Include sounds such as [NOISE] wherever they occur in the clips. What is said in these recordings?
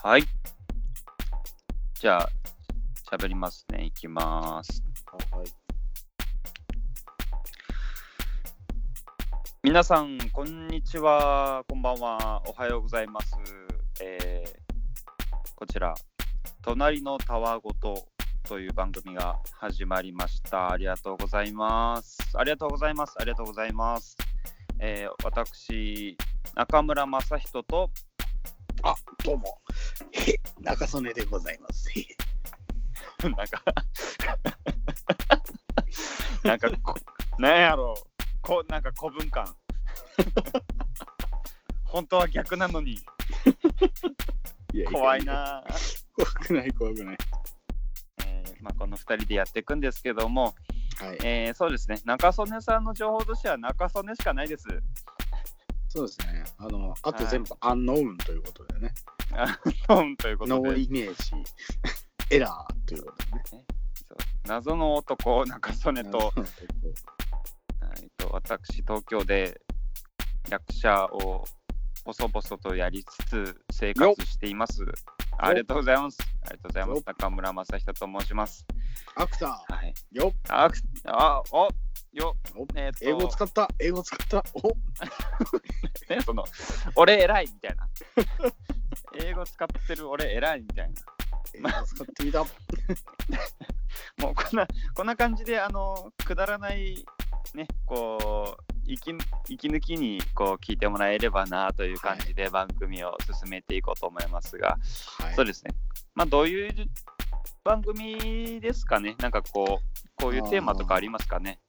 はい。じゃあ、喋りますね。いきます。はい。皆さん、こんにちは。こんばんは。おはようございます。えーこちら、隣のたわごとという番組が始まりました。ありがとうございます。ありがとうございます。ありがとうございます。えー私、中村正人と、あ、どうも。へ中曽根でございます。へ [LAUGHS] なんか、[LAUGHS] なんかこ、なんやろう、こなんか古文感。[LAUGHS] 本当は逆なのに、いや怖い。な。怖くない、怖くない。えーまあ、この2人でやっていくんですけども、はい。えーそうですね、中曽根さんの情報としては中曽根しかないです。そうですね。あの、あと全部アンノウンということでね。うんということノーで、イメージ、[LAUGHS] エラーということでね。謎の男、中曽根と、うんはいと私、東京で役者を細々とやりつつ生活しています。ありがとうございます。ありがとうございますよ。中村正人と申します。アクタはい。ー、よっ、あ、くあ、お、よ、おえー英語使った、英語使った。お [LAUGHS] ね、その、俺偉いみたいな。英語使ってる俺偉いみたいな。英語使ってみた。[LAUGHS] もうこんな、こんな感じで、あの、くだらない、ね、こう、息息抜きにこう聞いてもらえればなという感じで番組を進めていこうと思いますが、はいそうですね。まあ、どういう番組ですかねなんかこう、こういうテーマとかありますかね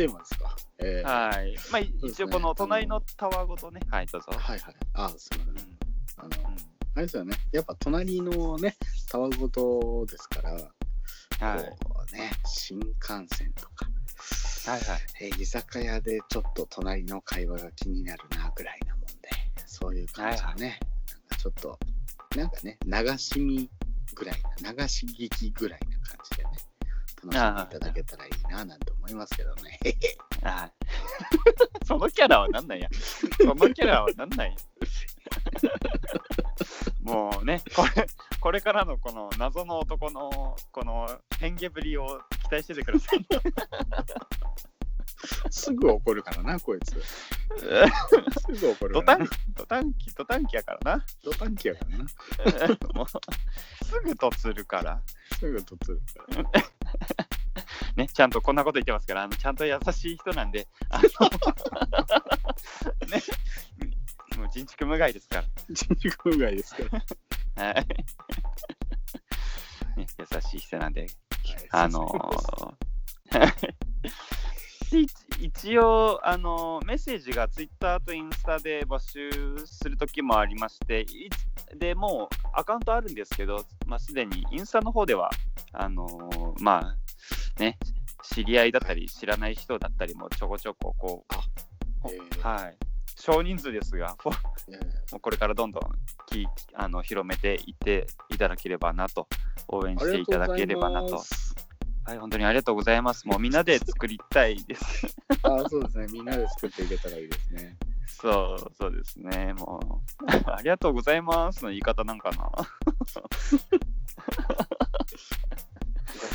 テーマですか？えーはい。まあ、一応この隣のタワーごとね、はい、どうぞ。はいはい。あ、すみません。あの、うんあれですよね。やっぱ隣のね、たわごとですから、はい。こうね、新幹線とか、はいはい。えー居酒屋でちょっと隣の会話が気になるなぐらいなもんで、そういう感じのね、なんかちょっと、なんかね、流し見ぐらいな、流し聞きぐらいな感じでね、楽しんでいただけたらいいななんて思いますけどね。はい。[LAUGHS] そのキャラはなんなんや。そのキャラはなんなんや。[LAUGHS] もうね、これ、これからのこの謎の男のこの変化ぶりを期待しててください。すぐ怒るからな、こいつ。すぐ怒るドタンからな。、ドタンキ、ドタンキやからな。ドタンキやからな。[LAUGHS] もう、すぐとつるから。すぐとつるから。ね、ちゃんとこんなこと言ってますから、あのちゃんと優しい人なんで、あの [LAUGHS] ね、もう人畜無害ですから。人畜無害ですから。はい。ね、優しい人なんで、はいあのーで一 [LAUGHS] 一応、あのーメッセージがツイッターとインスタで募集するときもありまして、でもうアカウントあるんですけど、まあ、すでにインスタの方では、あのーまあ、ね、知り合いだったり、知らない人だったりもちょこちょこ、こう、えーはい、少人数ですが、[LAUGHS] もうこれからどんどんきあの広めていっていただければなと、応援していただければなと。す。はい、本当にありがとうございます。もうみんなで作りたいです。[LAUGHS] あそうですね。みんなで作っていけたらいいですね。[LAUGHS] そう、そうですね。もう、ありがとうございますの言い方なんかな。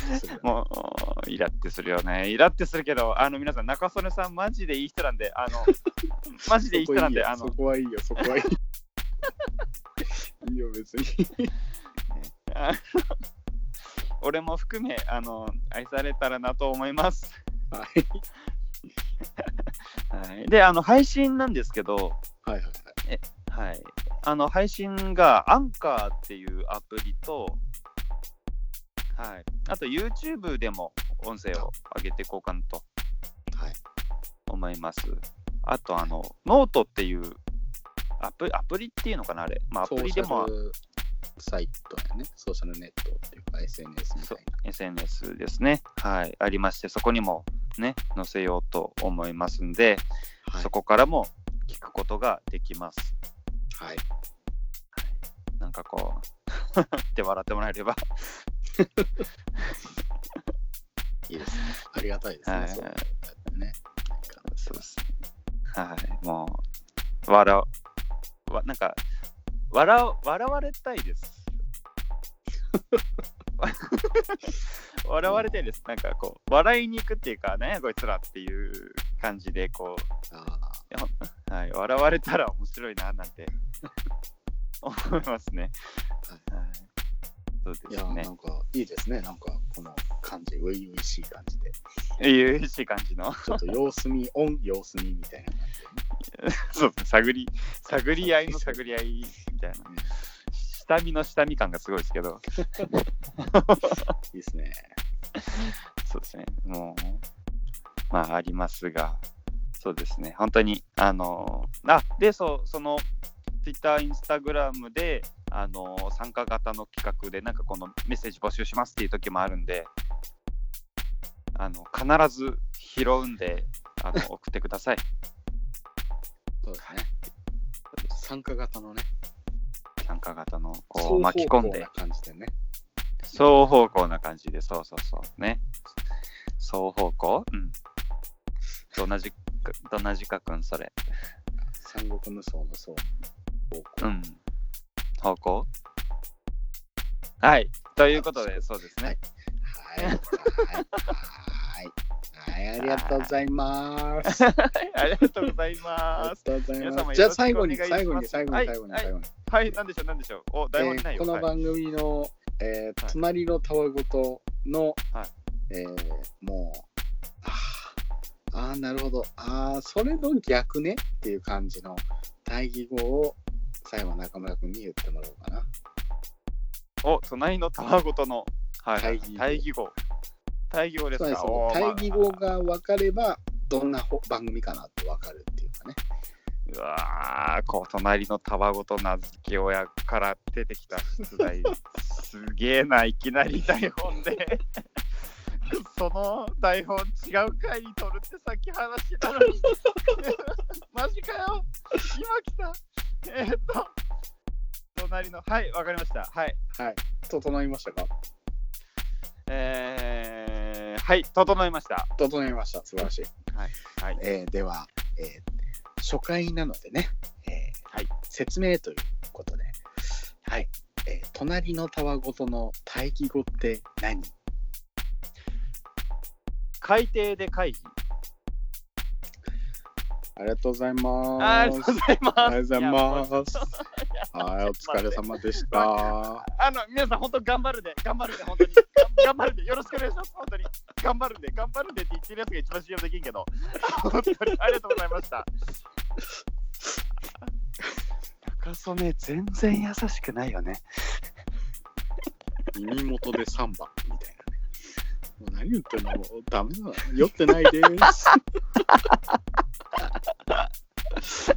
[LAUGHS] もう、イラってするよね。イラってするけど、あの皆さん、中曽根さん、マジでいい人なんで、あの、[LAUGHS] マジでいい人なんで、あのそ、こはいいよ、そこはいいよ。[LAUGHS] いいよ、別に。俺も含め、あの、愛されたらなと思います。はい。はい、で、あの、配信なんですけど、はいはいはい。はい。あの、配信がアンカーっていうアプリと、はい。あと YouTube でも音声を上げていこうかなとはい。思います。あと、あの、ノートっていうアプアプリっていうのかな、あれ。まあ、アプリでもソーシャルサイトやね。ソーシャルネットっていうか SNS みたい SNS ですね。はい。ありまして、そこにもね、載せようと思いますんで、な。はいそ。こからも聞くことができます。はい。なんかこう、[LAUGHS] って笑ってもらえれば。[LAUGHS] いいですね。ありがたいですね。はいそうです。はい。もう、笑う。わなんか、笑笑われたいです。[LAUGHS] 笑われたいです。なんかこう、笑いに行くっていうか、なんやこいつらっていう感じで、こあう、はい、笑われたら面白いななんて思いますね。はい、そうですねな。んかいいですね。なんかこの感じ、初々しい感じで。いう嬉しい感じの？ちょっと様子見、オン、様子見みたいな感 [LAUGHS] そうですね、探り、探り合いの探り合いみたいな。下見の下見感がすごいですけど、じ。いいですね。そうですね、もう、まあ、ありますが、そうですね、本当に、あの、あ、で、そう、その、Twitter、Instagram で、あの、参加型の企画で、なんかこのメッセージ募集しますっていう時もあるんで、あの、必ず拾うんで、あの、送ってください。そうですね。参加型のね、参加型の、こう、巻き込んで感じでね。双方向な感じで、そうそうそう。ね。双方向？うん。どんなじか、どんな字書くんそれ？三国無双の双方向。うん。方向はい。ということで、そうですね。はい。はい。はい。はい。ありがとうございます。あありがとうございります。がとうござい皆様ます。じゃあ最後に、最後に、最後に、最後に、はい最後に。はい、なんでしょう、なんでしょう。お、台本にないよ。この番組の、えーはい隣のたわごとの、はいえーもう、あーあー、なるほど。ああ、それの逆ね？っていう感じの対義語を中村君に言ってもらおうかな。お、隣のたわごとの、はいはい、対対義語。対義語ですか？対義語が分かれば、どんなほ番組かなって分かるっていうかね。うわー、こう、隣のたわごと名付け親から出てきた出題。[LAUGHS] すげえな、いきなり台本で。[LAUGHS] その台本違う回に撮るってさっき話してたのに。[LAUGHS] マジかよ。今来た。えーっと、隣の、はい、わかりました。はい。はい。整いましたか？えー、はい、整いました。整いました。素晴らしい。はい。えーでは、えー初回なのでね、えーはい説明ということで、はいえー隣のたわごとの対義語って何？海底で会議。ありがとうございます。ありがとうございます。はい、[LAUGHS] お疲れ様でした。[LAUGHS] あの、皆さん、本当頑張るんで、頑張るんで、本当に。が [LAUGHS] 頑張るんで、よろしくお願いします、本当に。頑張るんで、頑張るんでって言ってるやつが一番信用できんけど、本当にありがとうございました。中曽根、全然優しくないよね。耳元でサンバみたいなね。もう何言ってんのもうダメだ。酔ってないです。